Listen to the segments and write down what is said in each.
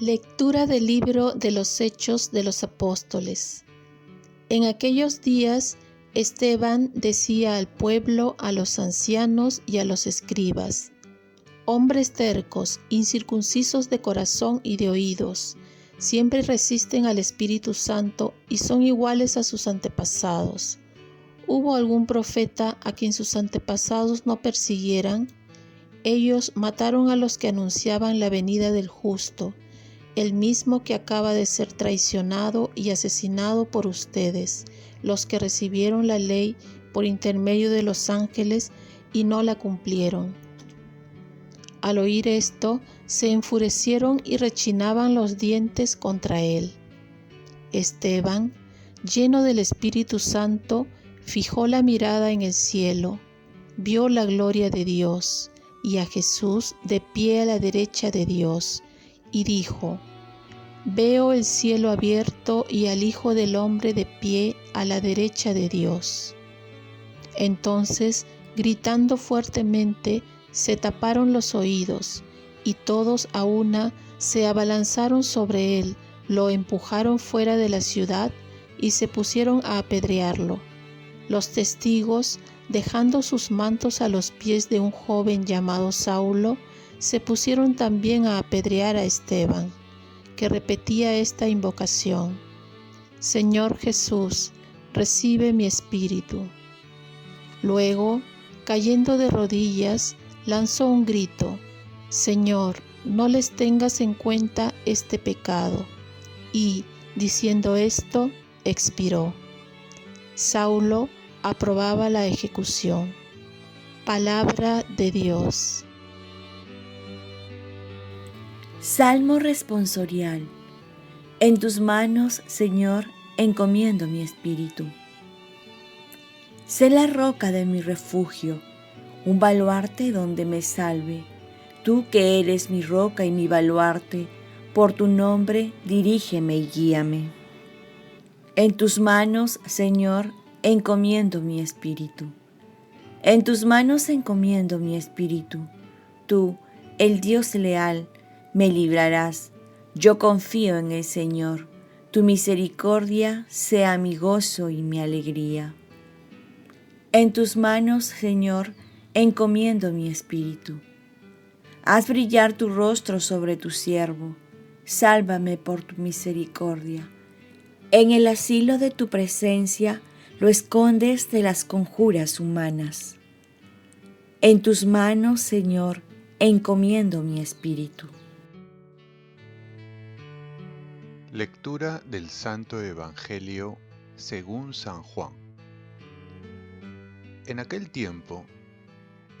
Lectura del libro de los Hechos de los Apóstoles. En aquellos días Esteban decía al pueblo, a los ancianos y a los escribas, hombres tercos, incircuncisos de corazón y de oídos, siempre resisten al Espíritu Santo y son iguales a sus antepasados. ¿Hubo algún profeta a quien sus antepasados no persiguieran? Ellos mataron a los que anunciaban la venida del justo el mismo que acaba de ser traicionado y asesinado por ustedes, los que recibieron la ley por intermedio de los ángeles y no la cumplieron. Al oír esto, se enfurecieron y rechinaban los dientes contra él. Esteban, lleno del Espíritu Santo, fijó la mirada en el cielo, vio la gloria de Dios y a Jesús de pie a la derecha de Dios y dijo, Veo el cielo abierto y al Hijo del Hombre de pie a la derecha de Dios. Entonces, gritando fuertemente, se taparon los oídos, y todos a una se abalanzaron sobre él, lo empujaron fuera de la ciudad y se pusieron a apedrearlo. Los testigos, dejando sus mantos a los pies de un joven llamado Saulo, se pusieron también a apedrear a Esteban, que repetía esta invocación. Señor Jesús, recibe mi espíritu. Luego, cayendo de rodillas, lanzó un grito, Señor, no les tengas en cuenta este pecado. Y, diciendo esto, expiró. Saulo aprobaba la ejecución. Palabra de Dios. Salmo responsorial. En tus manos, Señor, encomiendo mi espíritu. Sé la roca de mi refugio, un baluarte donde me salve. Tú que eres mi roca y mi baluarte, por tu nombre dirígeme y guíame. En tus manos, Señor, encomiendo mi espíritu. En tus manos encomiendo mi espíritu. Tú, el Dios leal, me librarás. Yo confío en el Señor. Tu misericordia sea mi gozo y mi alegría. En tus manos, Señor, encomiendo mi espíritu. Haz brillar tu rostro sobre tu siervo. Sálvame por tu misericordia. En el asilo de tu presencia lo escondes de las conjuras humanas. En tus manos, Señor, encomiendo mi espíritu. Lectura del Santo Evangelio según San Juan. En aquel tiempo,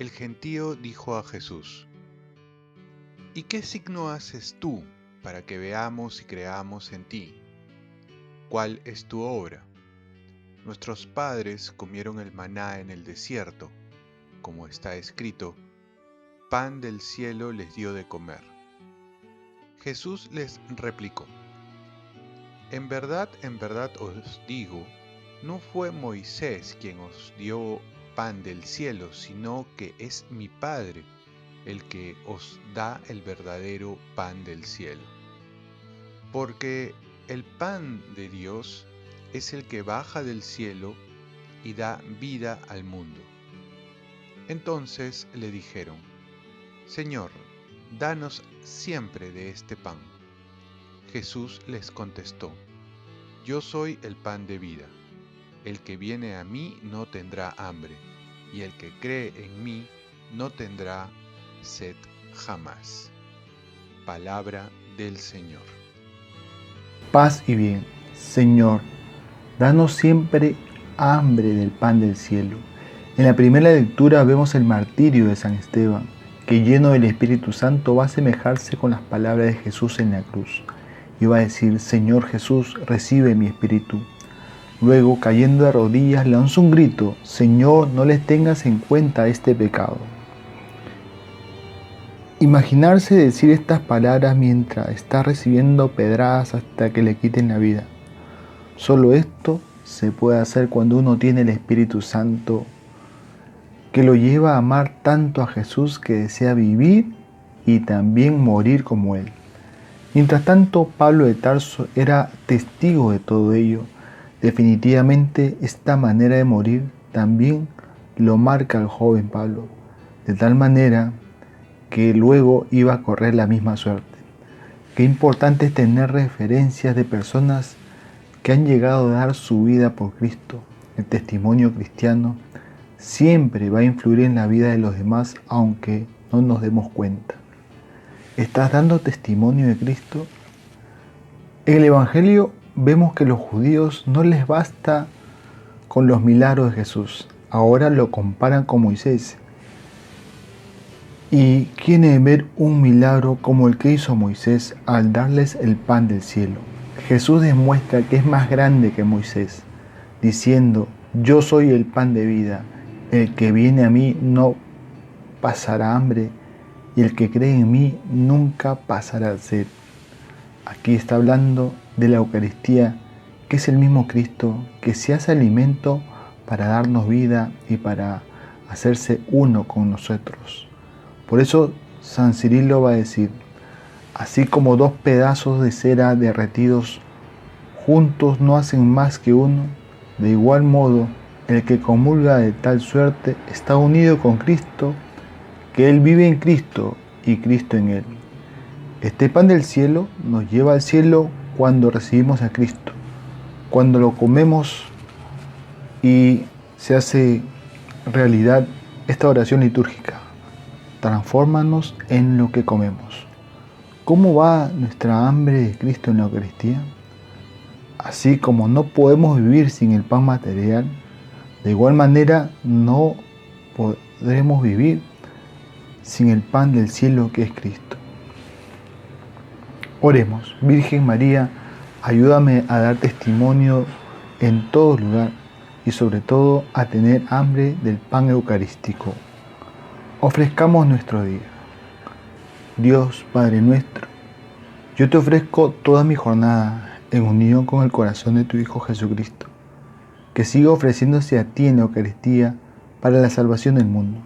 el gentío dijo a Jesús, ¿Y qué signo haces tú para que veamos y creamos en ti? ¿Cuál es tu obra? Nuestros padres comieron el maná en el desierto, como está escrito, pan del cielo les dio de comer. Jesús les replicó, en verdad, en verdad os digo, no fue Moisés quien os dio pan del cielo, sino que es mi Padre el que os da el verdadero pan del cielo. Porque el pan de Dios es el que baja del cielo y da vida al mundo. Entonces le dijeron, Señor, danos siempre de este pan. Jesús les contestó, Yo soy el pan de vida. El que viene a mí no tendrá hambre, y el que cree en mí no tendrá sed jamás. Palabra del Señor. Paz y bien, Señor, danos siempre hambre del pan del cielo. En la primera lectura vemos el martirio de San Esteban, que lleno del Espíritu Santo va a asemejarse con las palabras de Jesús en la cruz y va a decir, Señor Jesús, recibe mi espíritu. Luego, cayendo de rodillas, lanzó un grito, Señor, no les tengas en cuenta este pecado. Imaginarse decir estas palabras mientras está recibiendo pedradas hasta que le quiten la vida. Solo esto se puede hacer cuando uno tiene el Espíritu Santo que lo lleva a amar tanto a Jesús que desea vivir y también morir como Él. Mientras tanto, Pablo de Tarso era testigo de todo ello. Definitivamente esta manera de morir también lo marca el joven Pablo, de tal manera que luego iba a correr la misma suerte. Qué importante es tener referencias de personas que han llegado a dar su vida por Cristo. El testimonio cristiano siempre va a influir en la vida de los demás aunque no nos demos cuenta. ¿Estás dando testimonio de Cristo? En el Evangelio vemos que los judíos no les basta con los milagros de Jesús. Ahora lo comparan con Moisés. Y quieren ver un milagro como el que hizo Moisés al darles el pan del cielo. Jesús demuestra que es más grande que Moisés, diciendo, yo soy el pan de vida, el que viene a mí no pasará hambre y el que cree en mí nunca pasará sed. Aquí está hablando de la Eucaristía, que es el mismo Cristo que se hace alimento para darnos vida y para hacerse uno con nosotros. Por eso San Cirilo va a decir, así como dos pedazos de cera derretidos juntos no hacen más que uno, de igual modo el que comulga de tal suerte está unido con Cristo que Él vive en Cristo y Cristo en Él. Este pan del cielo nos lleva al cielo cuando recibimos a Cristo, cuando lo comemos y se hace realidad esta oración litúrgica. Transfórmanos en lo que comemos. ¿Cómo va nuestra hambre de Cristo en la Eucaristía? Así como no podemos vivir sin el pan material, de igual manera no podremos vivir sin el pan del cielo que es Cristo. Oremos, Virgen María, ayúdame a dar testimonio en todo lugar y sobre todo a tener hambre del pan eucarístico. Ofrezcamos nuestro día. Dios Padre nuestro, yo te ofrezco toda mi jornada en unión con el corazón de tu Hijo Jesucristo, que siga ofreciéndose a ti en la Eucaristía para la salvación del mundo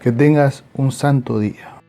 Que tengas un santo día.